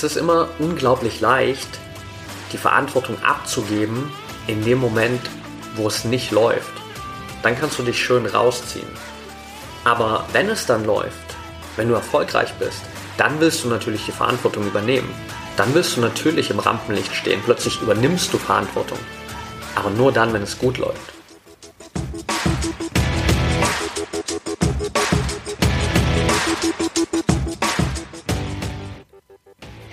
Es ist immer unglaublich leicht, die Verantwortung abzugeben in dem Moment, wo es nicht läuft. Dann kannst du dich schön rausziehen. Aber wenn es dann läuft, wenn du erfolgreich bist, dann willst du natürlich die Verantwortung übernehmen. Dann willst du natürlich im Rampenlicht stehen. Plötzlich übernimmst du Verantwortung. Aber nur dann, wenn es gut läuft.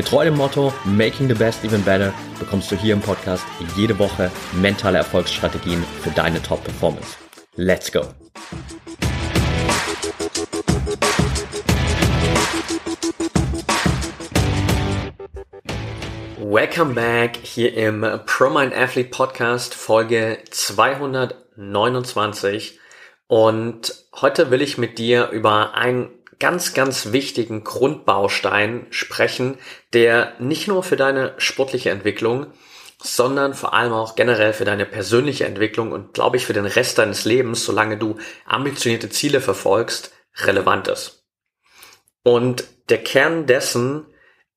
Getreu dem Motto Making the Best Even Better bekommst du hier im Podcast jede Woche mentale Erfolgsstrategien für deine Top-Performance. Let's go! Welcome back hier im ProMind Athlete Podcast Folge 229 und heute will ich mit dir über ein ganz, ganz wichtigen Grundbaustein sprechen, der nicht nur für deine sportliche Entwicklung, sondern vor allem auch generell für deine persönliche Entwicklung und glaube ich für den Rest deines Lebens, solange du ambitionierte Ziele verfolgst, relevant ist. Und der Kern dessen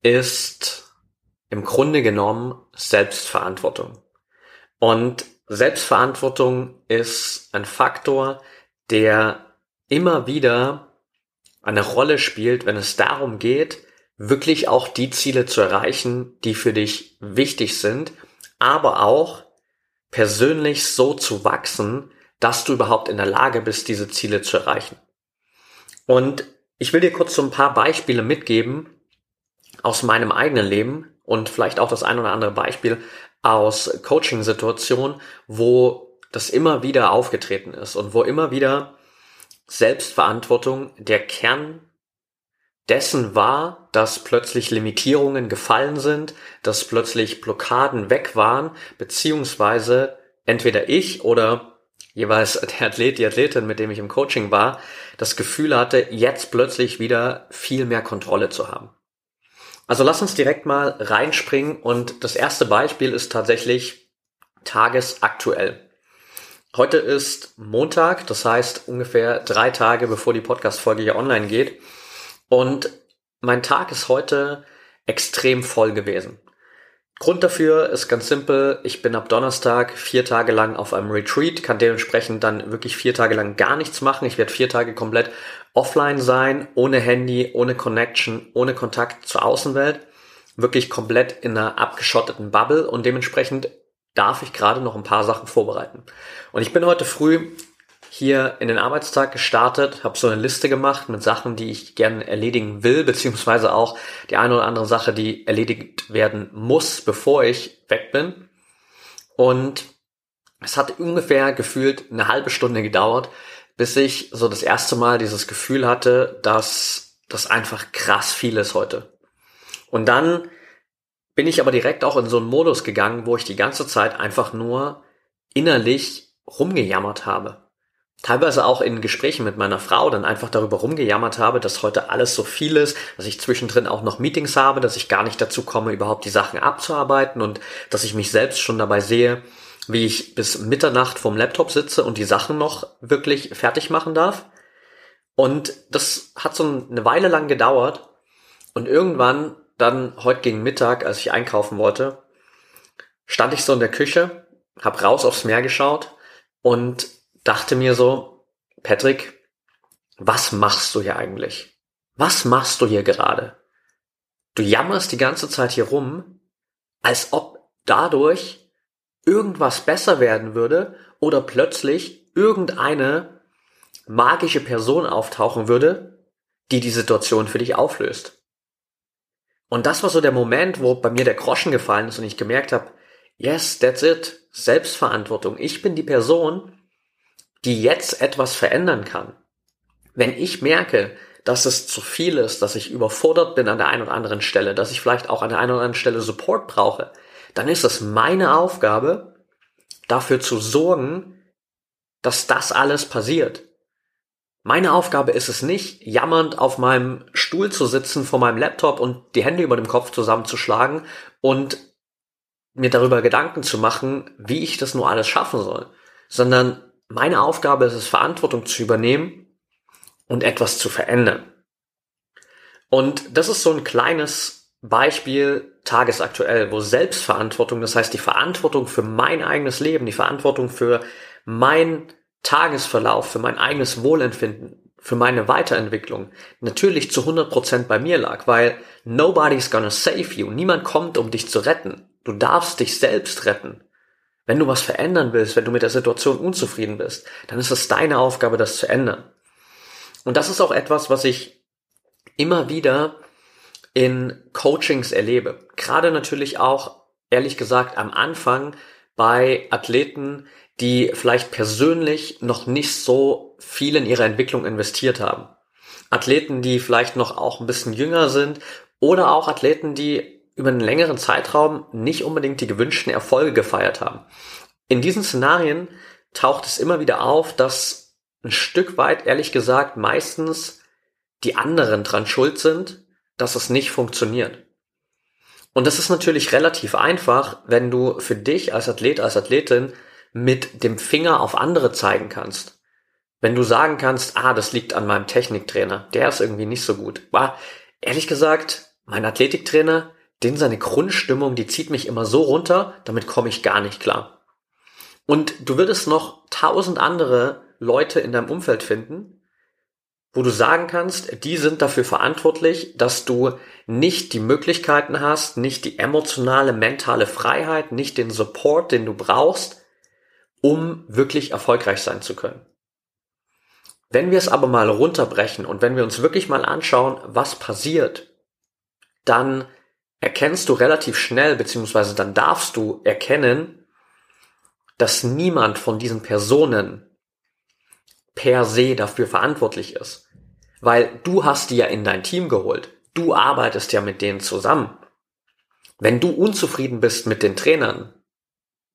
ist im Grunde genommen Selbstverantwortung. Und Selbstverantwortung ist ein Faktor, der immer wieder eine Rolle spielt, wenn es darum geht, wirklich auch die Ziele zu erreichen, die für dich wichtig sind, aber auch persönlich so zu wachsen, dass du überhaupt in der Lage bist, diese Ziele zu erreichen. Und ich will dir kurz so ein paar Beispiele mitgeben aus meinem eigenen Leben und vielleicht auch das ein oder andere Beispiel aus Coaching-Situationen, wo das immer wieder aufgetreten ist und wo immer wieder Selbstverantwortung der Kern dessen war, dass plötzlich Limitierungen gefallen sind, dass plötzlich Blockaden weg waren, beziehungsweise entweder ich oder jeweils der Athlet, die Athletin, mit dem ich im Coaching war, das Gefühl hatte, jetzt plötzlich wieder viel mehr Kontrolle zu haben. Also lass uns direkt mal reinspringen und das erste Beispiel ist tatsächlich tagesaktuell. Heute ist Montag, das heißt ungefähr drei Tage bevor die Podcast-Folge hier online geht. Und mein Tag ist heute extrem voll gewesen. Grund dafür ist ganz simpel. Ich bin ab Donnerstag vier Tage lang auf einem Retreat, kann dementsprechend dann wirklich vier Tage lang gar nichts machen. Ich werde vier Tage komplett offline sein, ohne Handy, ohne Connection, ohne Kontakt zur Außenwelt. Wirklich komplett in einer abgeschotteten Bubble und dementsprechend darf ich gerade noch ein paar Sachen vorbereiten. Und ich bin heute früh hier in den Arbeitstag gestartet, habe so eine Liste gemacht mit Sachen, die ich gerne erledigen will, beziehungsweise auch die eine oder andere Sache, die erledigt werden muss, bevor ich weg bin. Und es hat ungefähr gefühlt eine halbe Stunde gedauert, bis ich so das erste Mal dieses Gefühl hatte, dass das einfach krass viel ist heute. Und dann bin ich aber direkt auch in so einen Modus gegangen, wo ich die ganze Zeit einfach nur innerlich rumgejammert habe. Teilweise auch in Gesprächen mit meiner Frau dann einfach darüber rumgejammert habe, dass heute alles so viel ist, dass ich zwischendrin auch noch Meetings habe, dass ich gar nicht dazu komme, überhaupt die Sachen abzuarbeiten und dass ich mich selbst schon dabei sehe, wie ich bis Mitternacht vorm Laptop sitze und die Sachen noch wirklich fertig machen darf. Und das hat so eine Weile lang gedauert und irgendwann dann heute gegen Mittag, als ich einkaufen wollte, stand ich so in der Küche, hab raus aufs Meer geschaut und dachte mir so, Patrick, was machst du hier eigentlich? Was machst du hier gerade? Du jammerst die ganze Zeit hier rum, als ob dadurch irgendwas besser werden würde oder plötzlich irgendeine magische Person auftauchen würde, die die Situation für dich auflöst. Und das war so der Moment, wo bei mir der Groschen gefallen ist und ich gemerkt habe, yes, that's it. Selbstverantwortung. Ich bin die Person, die jetzt etwas verändern kann. Wenn ich merke, dass es zu viel ist, dass ich überfordert bin an der einen oder anderen Stelle, dass ich vielleicht auch an der einen oder anderen Stelle Support brauche, dann ist es meine Aufgabe, dafür zu sorgen, dass das alles passiert. Meine Aufgabe ist es nicht, jammernd auf meinem Stuhl zu sitzen vor meinem Laptop und die Hände über dem Kopf zusammenzuschlagen und mir darüber Gedanken zu machen, wie ich das nur alles schaffen soll, sondern meine Aufgabe ist es, Verantwortung zu übernehmen und etwas zu verändern. Und das ist so ein kleines Beispiel tagesaktuell, wo Selbstverantwortung, das heißt die Verantwortung für mein eigenes Leben, die Verantwortung für mein Tagesverlauf, für mein eigenes Wohlempfinden, für meine Weiterentwicklung natürlich zu 100% bei mir lag, weil nobody's gonna save you. Niemand kommt, um dich zu retten. Du darfst dich selbst retten. Wenn du was verändern willst, wenn du mit der Situation unzufrieden bist, dann ist es deine Aufgabe, das zu ändern. Und das ist auch etwas, was ich immer wieder in Coachings erlebe. Gerade natürlich auch, ehrlich gesagt, am Anfang bei Athleten, die vielleicht persönlich noch nicht so viel in ihre Entwicklung investiert haben. Athleten, die vielleicht noch auch ein bisschen jünger sind oder auch Athleten, die über einen längeren Zeitraum nicht unbedingt die gewünschten Erfolge gefeiert haben. In diesen Szenarien taucht es immer wieder auf, dass ein Stück weit, ehrlich gesagt, meistens die anderen dran schuld sind, dass es nicht funktioniert. Und das ist natürlich relativ einfach, wenn du für dich als Athlet, als Athletin mit dem Finger auf andere zeigen kannst. Wenn du sagen kannst, ah, das liegt an meinem Techniktrainer, der ist irgendwie nicht so gut. War, ehrlich gesagt, mein Athletiktrainer, den seine Grundstimmung, die zieht mich immer so runter, damit komme ich gar nicht klar. Und du würdest noch tausend andere Leute in deinem Umfeld finden, wo du sagen kannst, die sind dafür verantwortlich, dass du nicht die Möglichkeiten hast, nicht die emotionale, mentale Freiheit, nicht den Support, den du brauchst, um wirklich erfolgreich sein zu können. Wenn wir es aber mal runterbrechen und wenn wir uns wirklich mal anschauen, was passiert, dann erkennst du relativ schnell, beziehungsweise dann darfst du erkennen, dass niemand von diesen Personen per se dafür verantwortlich ist. Weil du hast die ja in dein Team geholt. Du arbeitest ja mit denen zusammen. Wenn du unzufrieden bist mit den Trainern,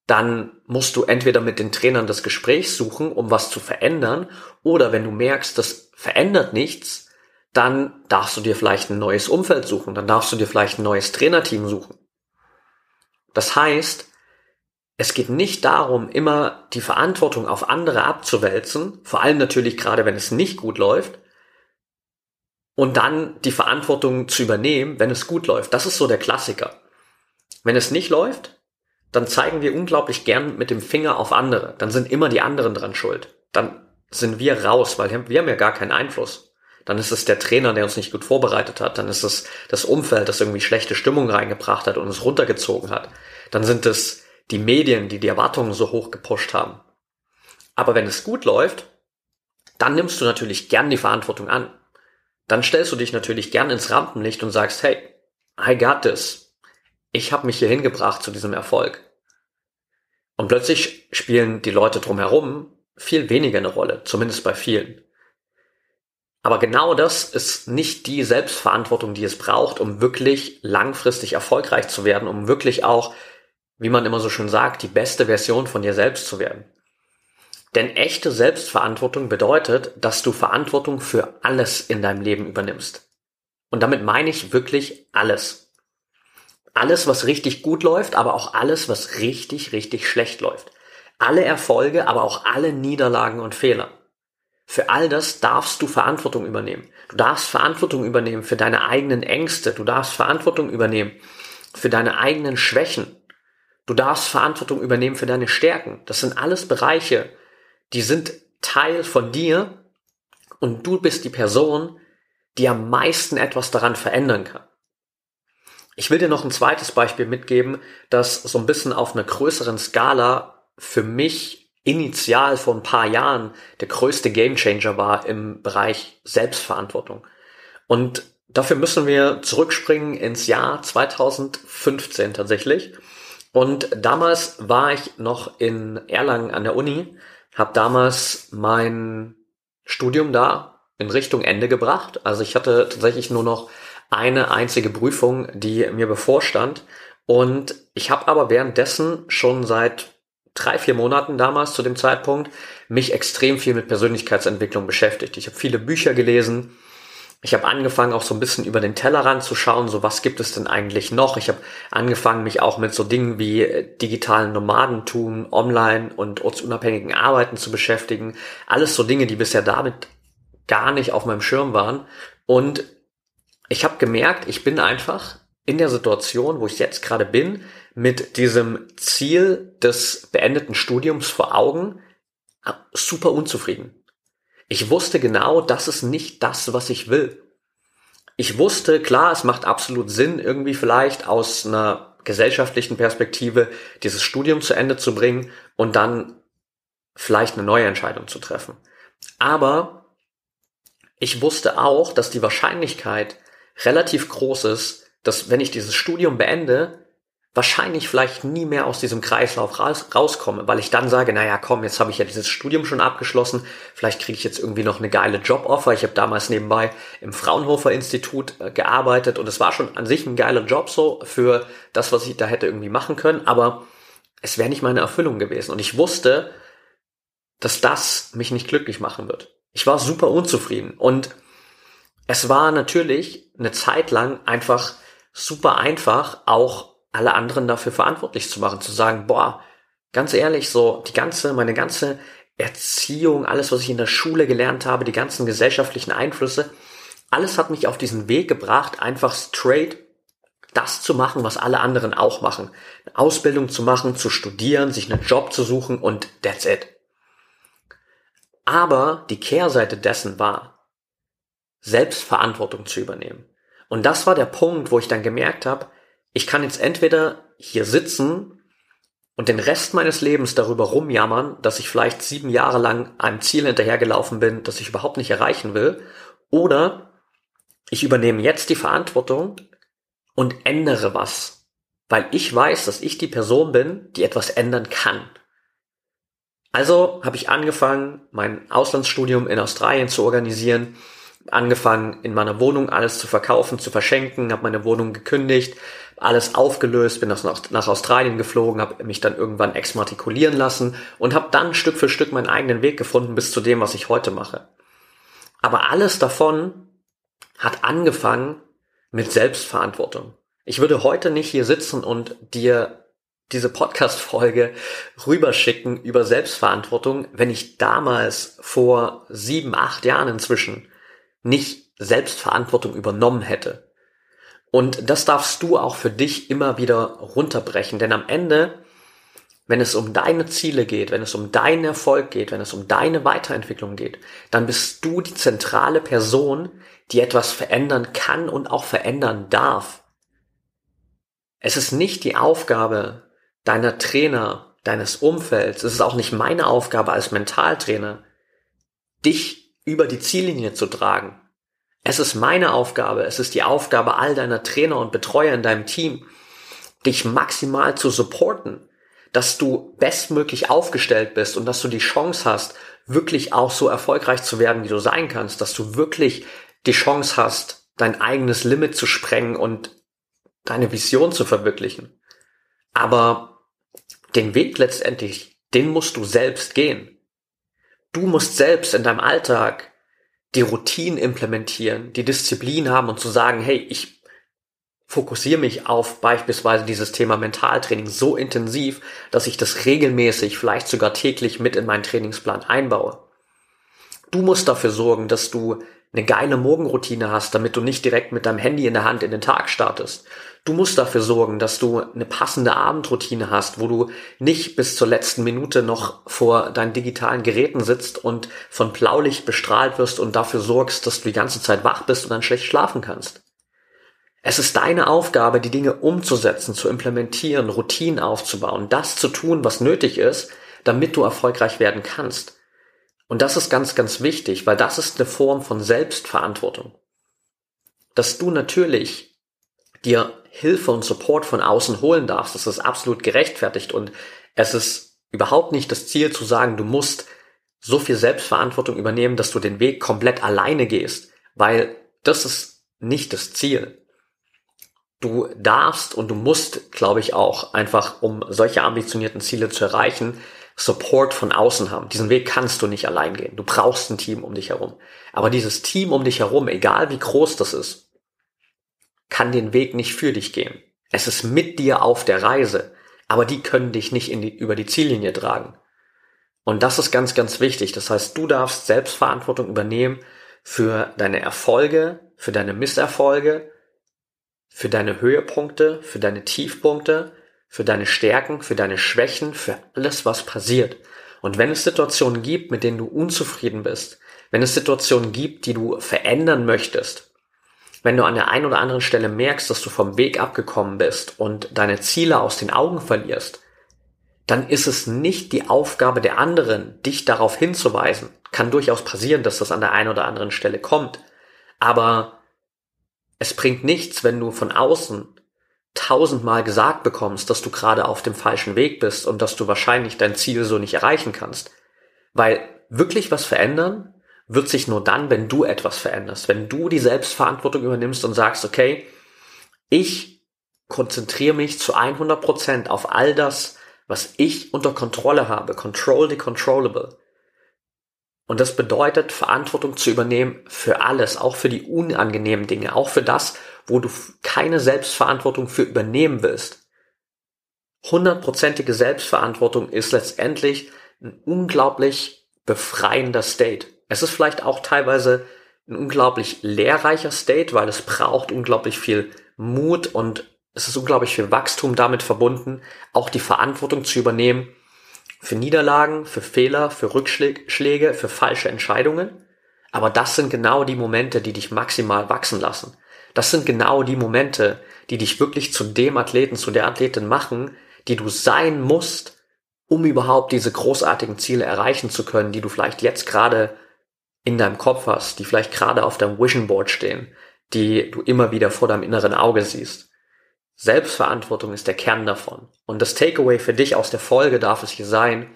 dann musst du entweder mit den Trainern das Gespräch suchen, um was zu verändern, oder wenn du merkst, das verändert nichts, dann darfst du dir vielleicht ein neues Umfeld suchen, dann darfst du dir vielleicht ein neues Trainerteam suchen. Das heißt, es geht nicht darum, immer die Verantwortung auf andere abzuwälzen, vor allem natürlich gerade, wenn es nicht gut läuft, und dann die Verantwortung zu übernehmen, wenn es gut läuft. Das ist so der Klassiker. Wenn es nicht läuft, dann zeigen wir unglaublich gern mit dem Finger auf andere. Dann sind immer die anderen dran schuld. Dann sind wir raus, weil wir haben ja gar keinen Einfluss. Dann ist es der Trainer, der uns nicht gut vorbereitet hat. Dann ist es das Umfeld, das irgendwie schlechte Stimmung reingebracht hat und uns runtergezogen hat. Dann sind es die Medien, die die Erwartungen so hoch gepusht haben. Aber wenn es gut läuft, dann nimmst du natürlich gern die Verantwortung an. Dann stellst du dich natürlich gern ins Rampenlicht und sagst, hey, I got this ich habe mich hier hingebracht zu diesem Erfolg. Und plötzlich spielen die Leute drumherum viel weniger eine Rolle, zumindest bei vielen. Aber genau das ist nicht die Selbstverantwortung, die es braucht, um wirklich langfristig erfolgreich zu werden, um wirklich auch, wie man immer so schön sagt, die beste Version von dir selbst zu werden. Denn echte Selbstverantwortung bedeutet, dass du Verantwortung für alles in deinem Leben übernimmst. Und damit meine ich wirklich alles alles, was richtig gut läuft, aber auch alles, was richtig, richtig schlecht läuft. Alle Erfolge, aber auch alle Niederlagen und Fehler. Für all das darfst du Verantwortung übernehmen. Du darfst Verantwortung übernehmen für deine eigenen Ängste. Du darfst Verantwortung übernehmen für deine eigenen Schwächen. Du darfst Verantwortung übernehmen für deine Stärken. Das sind alles Bereiche, die sind Teil von dir und du bist die Person, die am meisten etwas daran verändern kann. Ich will dir noch ein zweites Beispiel mitgeben, das so ein bisschen auf einer größeren Skala für mich initial vor ein paar Jahren der größte Gamechanger war im Bereich Selbstverantwortung. Und dafür müssen wir zurückspringen ins Jahr 2015 tatsächlich. Und damals war ich noch in Erlangen an der Uni, habe damals mein Studium da in Richtung Ende gebracht. Also ich hatte tatsächlich nur noch eine einzige Prüfung, die mir bevorstand. Und ich habe aber währenddessen schon seit drei, vier Monaten damals zu dem Zeitpunkt mich extrem viel mit Persönlichkeitsentwicklung beschäftigt. Ich habe viele Bücher gelesen. Ich habe angefangen, auch so ein bisschen über den Tellerrand zu schauen, so was gibt es denn eigentlich noch. Ich habe angefangen, mich auch mit so Dingen wie äh, digitalen Nomadentum, Online und ortsunabhängigen Arbeiten zu beschäftigen. Alles so Dinge, die bisher damit gar nicht auf meinem Schirm waren. Und ich habe gemerkt, ich bin einfach in der Situation, wo ich jetzt gerade bin, mit diesem Ziel des beendeten Studiums vor Augen super unzufrieden. Ich wusste genau, das ist nicht das, was ich will. Ich wusste, klar, es macht absolut Sinn, irgendwie vielleicht aus einer gesellschaftlichen Perspektive dieses Studium zu Ende zu bringen und dann vielleicht eine neue Entscheidung zu treffen. Aber ich wusste auch, dass die Wahrscheinlichkeit relativ groß ist, dass wenn ich dieses Studium beende, wahrscheinlich vielleicht nie mehr aus diesem Kreislauf raus, rauskomme, weil ich dann sage, naja, komm, jetzt habe ich ja dieses Studium schon abgeschlossen, vielleicht kriege ich jetzt irgendwie noch eine geile Joboffer. Ich habe damals nebenbei im Fraunhofer Institut äh, gearbeitet und es war schon an sich ein geiler Job so für das, was ich da hätte irgendwie machen können, aber es wäre nicht meine Erfüllung gewesen und ich wusste, dass das mich nicht glücklich machen wird. Ich war super unzufrieden und es war natürlich eine Zeit lang einfach super einfach, auch alle anderen dafür verantwortlich zu machen, zu sagen, boah, ganz ehrlich, so die ganze, meine ganze Erziehung, alles, was ich in der Schule gelernt habe, die ganzen gesellschaftlichen Einflüsse, alles hat mich auf diesen Weg gebracht, einfach straight das zu machen, was alle anderen auch machen. Eine Ausbildung zu machen, zu studieren, sich einen Job zu suchen und that's it. Aber die Kehrseite dessen war, Selbstverantwortung zu übernehmen. Und das war der Punkt, wo ich dann gemerkt habe, ich kann jetzt entweder hier sitzen und den Rest meines Lebens darüber rumjammern, dass ich vielleicht sieben Jahre lang einem Ziel hinterhergelaufen bin, das ich überhaupt nicht erreichen will, oder ich übernehme jetzt die Verantwortung und ändere was, weil ich weiß, dass ich die Person bin, die etwas ändern kann. Also habe ich angefangen, mein Auslandsstudium in Australien zu organisieren angefangen, in meiner Wohnung alles zu verkaufen, zu verschenken, habe meine Wohnung gekündigt, alles aufgelöst, bin nach, nach Australien geflogen, habe mich dann irgendwann exmatrikulieren lassen und habe dann Stück für Stück meinen eigenen Weg gefunden bis zu dem, was ich heute mache. Aber alles davon hat angefangen mit Selbstverantwortung. Ich würde heute nicht hier sitzen und dir diese Podcast-Folge rüberschicken über Selbstverantwortung, wenn ich damals vor sieben, acht Jahren inzwischen nicht Selbstverantwortung übernommen hätte. Und das darfst du auch für dich immer wieder runterbrechen, denn am Ende, wenn es um deine Ziele geht, wenn es um deinen Erfolg geht, wenn es um deine Weiterentwicklung geht, dann bist du die zentrale Person, die etwas verändern kann und auch verändern darf. Es ist nicht die Aufgabe deiner Trainer, deines Umfelds, es ist auch nicht meine Aufgabe als Mentaltrainer, dich über die Ziellinie zu tragen. Es ist meine Aufgabe, es ist die Aufgabe all deiner Trainer und Betreuer in deinem Team, dich maximal zu supporten, dass du bestmöglich aufgestellt bist und dass du die Chance hast, wirklich auch so erfolgreich zu werden, wie du sein kannst, dass du wirklich die Chance hast, dein eigenes Limit zu sprengen und deine Vision zu verwirklichen. Aber den Weg letztendlich, den musst du selbst gehen. Du musst selbst in deinem Alltag die Routinen implementieren, die Disziplin haben und zu sagen, hey, ich fokussiere mich auf beispielsweise dieses Thema Mentaltraining so intensiv, dass ich das regelmäßig, vielleicht sogar täglich mit in meinen Trainingsplan einbaue. Du musst dafür sorgen, dass du eine geile Morgenroutine hast, damit du nicht direkt mit deinem Handy in der Hand in den Tag startest. Du musst dafür sorgen, dass du eine passende Abendroutine hast, wo du nicht bis zur letzten Minute noch vor deinen digitalen Geräten sitzt und von Blaulicht bestrahlt wirst und dafür sorgst, dass du die ganze Zeit wach bist und dann schlecht schlafen kannst. Es ist deine Aufgabe, die Dinge umzusetzen, zu implementieren, Routinen aufzubauen, das zu tun, was nötig ist, damit du erfolgreich werden kannst. Und das ist ganz, ganz wichtig, weil das ist eine Form von Selbstverantwortung. Dass du natürlich dir Hilfe und Support von außen holen darfst, das ist absolut gerechtfertigt und es ist überhaupt nicht das Ziel zu sagen, du musst so viel Selbstverantwortung übernehmen, dass du den Weg komplett alleine gehst, weil das ist nicht das Ziel. Du darfst und du musst, glaube ich, auch einfach, um solche ambitionierten Ziele zu erreichen, Support von außen haben. Diesen Weg kannst du nicht allein gehen. Du brauchst ein Team um dich herum. Aber dieses Team um dich herum, egal wie groß das ist, kann den Weg nicht für dich gehen. Es ist mit dir auf der Reise, aber die können dich nicht die, über die Ziellinie tragen. Und das ist ganz, ganz wichtig. Das heißt, du darfst Selbstverantwortung übernehmen für deine Erfolge, für deine Misserfolge, für deine Höhepunkte, für deine Tiefpunkte, für deine Stärken, für deine Schwächen, für alles, was passiert. Und wenn es Situationen gibt, mit denen du unzufrieden bist, wenn es Situationen gibt, die du verändern möchtest, wenn du an der einen oder anderen Stelle merkst, dass du vom Weg abgekommen bist und deine Ziele aus den Augen verlierst, dann ist es nicht die Aufgabe der anderen, dich darauf hinzuweisen. Kann durchaus passieren, dass das an der einen oder anderen Stelle kommt. Aber es bringt nichts, wenn du von außen tausendmal gesagt bekommst, dass du gerade auf dem falschen Weg bist und dass du wahrscheinlich dein Ziel so nicht erreichen kannst. Weil wirklich was verändern wird sich nur dann, wenn du etwas veränderst, wenn du die Selbstverantwortung übernimmst und sagst, okay, ich konzentriere mich zu 100 Prozent auf all das, was ich unter Kontrolle habe. Control the controllable. Und das bedeutet, Verantwortung zu übernehmen für alles, auch für die unangenehmen Dinge, auch für das, wo du keine Selbstverantwortung für übernehmen willst. Hundertprozentige Selbstverantwortung ist letztendlich ein unglaublich befreiender State. Es ist vielleicht auch teilweise ein unglaublich lehrreicher State, weil es braucht unglaublich viel Mut und es ist unglaublich viel Wachstum damit verbunden, auch die Verantwortung zu übernehmen für Niederlagen, für Fehler, für Rückschläge, für falsche Entscheidungen. Aber das sind genau die Momente, die dich maximal wachsen lassen. Das sind genau die Momente, die dich wirklich zu dem Athleten, zu der Athletin machen, die du sein musst, um überhaupt diese großartigen Ziele erreichen zu können, die du vielleicht jetzt gerade in deinem Kopf hast, die vielleicht gerade auf deinem Vision Board stehen, die du immer wieder vor deinem inneren Auge siehst. Selbstverantwortung ist der Kern davon. Und das Takeaway für dich aus der Folge darf es hier sein,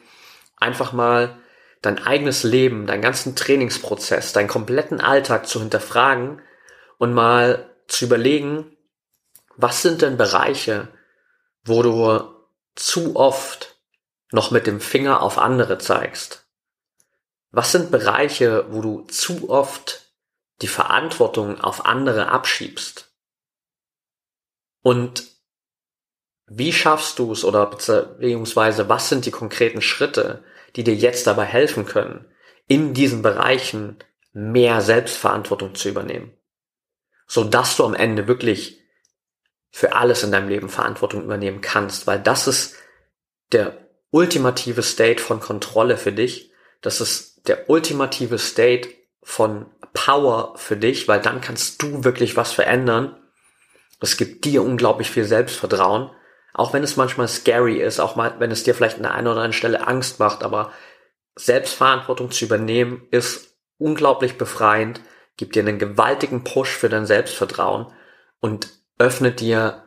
einfach mal dein eigenes Leben, deinen ganzen Trainingsprozess, deinen kompletten Alltag zu hinterfragen und mal zu überlegen, was sind denn Bereiche, wo du zu oft noch mit dem Finger auf andere zeigst? Was sind Bereiche, wo du zu oft die Verantwortung auf andere abschiebst? Und wie schaffst du es oder beziehungsweise was sind die konkreten Schritte, die dir jetzt dabei helfen können, in diesen Bereichen mehr Selbstverantwortung zu übernehmen? So dass du am Ende wirklich für alles in deinem Leben Verantwortung übernehmen kannst, weil das ist der ultimative State von Kontrolle für dich. Das ist der ultimative State von Power für dich, weil dann kannst du wirklich was verändern. Es gibt dir unglaublich viel Selbstvertrauen, auch wenn es manchmal scary ist, auch mal, wenn es dir vielleicht an der einen oder anderen Stelle Angst macht, aber Selbstverantwortung zu übernehmen ist unglaublich befreiend, gibt dir einen gewaltigen Push für dein Selbstvertrauen und öffnet dir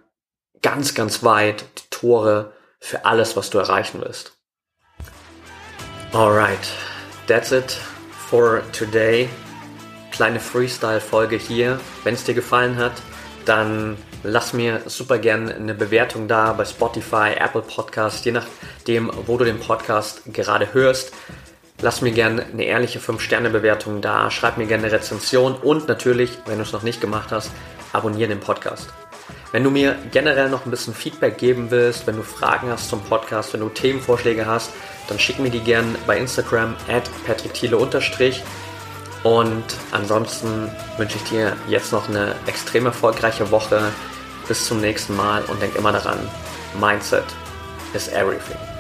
ganz, ganz weit die Tore für alles, was du erreichen willst. Alright, that's it for today. Kleine Freestyle-Folge hier. Wenn es dir gefallen hat, dann lass mir super gerne eine Bewertung da bei Spotify, Apple Podcast, je nachdem, wo du den Podcast gerade hörst. Lass mir gerne eine ehrliche 5-Sterne-Bewertung da, schreib mir gerne eine Rezension und natürlich, wenn du es noch nicht gemacht hast, abonniere den Podcast. Wenn du mir generell noch ein bisschen Feedback geben willst, wenn du Fragen hast zum Podcast, wenn du Themenvorschläge hast, dann schick mir die gerne bei Instagram at patrickthiele und ansonsten wünsche ich dir jetzt noch eine extrem erfolgreiche Woche. Bis zum nächsten Mal und denk immer daran, Mindset is everything.